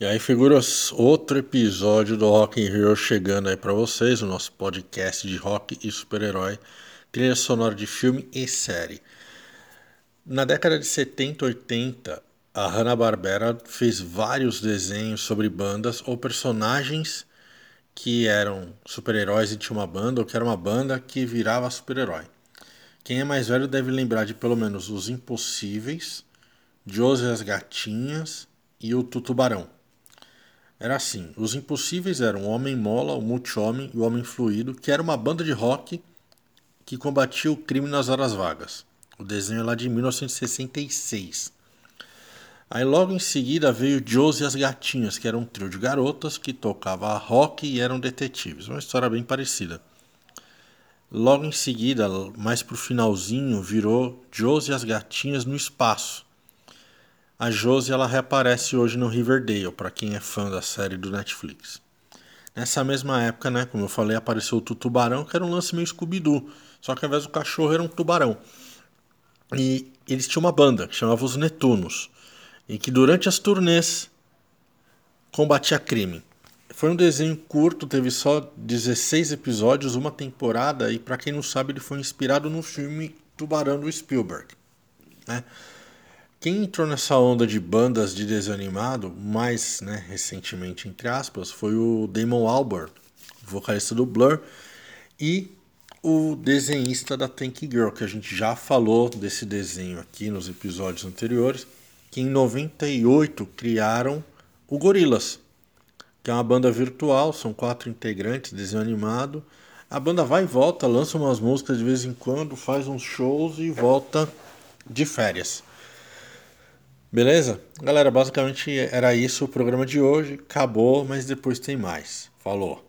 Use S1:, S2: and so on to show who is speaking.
S1: E aí, figuras, outro episódio do Rock in Rio chegando aí para vocês, o nosso podcast de rock e super-herói, trilha sonora de filme e série. Na década de 70, 80, a Hanna-Barbera fez vários desenhos sobre bandas ou personagens que eram super-heróis e tinha uma banda, ou que era uma banda que virava super-herói. Quem é mais velho deve lembrar de pelo menos Os Impossíveis, Josie as Gatinhas e o Tutubarão. Era assim: os impossíveis eram o Homem Mola, o Multi-Homem e o Homem Fluido, que era uma banda de rock que combatia o crime nas horas vagas. O desenho é lá de 1966. Aí logo em seguida veio Josie e as Gatinhas, que era um trio de garotas que tocava rock e eram detetives. Uma história bem parecida. Logo em seguida, mais pro finalzinho, virou Josie e as Gatinhas no espaço a Josie ela reaparece hoje no Riverdale, para quem é fã da série do Netflix. Nessa mesma época, né, como eu falei, apareceu o Tubarão, que era um lance meio Scooby-Doo, só que ao invés do cachorro era um tubarão. E eles tinham uma banda que chamava os Netunos, e que durante as turnês combatia crime. Foi um desenho curto, teve só 16 episódios, uma temporada, e para quem não sabe, ele foi inspirado no filme Tubarão do Spielberg. Né? Quem entrou nessa onda de bandas de desenho animado, mais né, recentemente, entre aspas, foi o Damon Albarn, vocalista do Blur, e o desenhista da Tank Girl, que a gente já falou desse desenho aqui nos episódios anteriores, que em 98 criaram o Gorillaz, que é uma banda virtual, são quatro integrantes, desenho animado. A banda vai e volta, lança umas músicas de vez em quando, faz uns shows e volta de férias. Beleza? Galera, basicamente era isso o programa de hoje. Acabou, mas depois tem mais. Falou!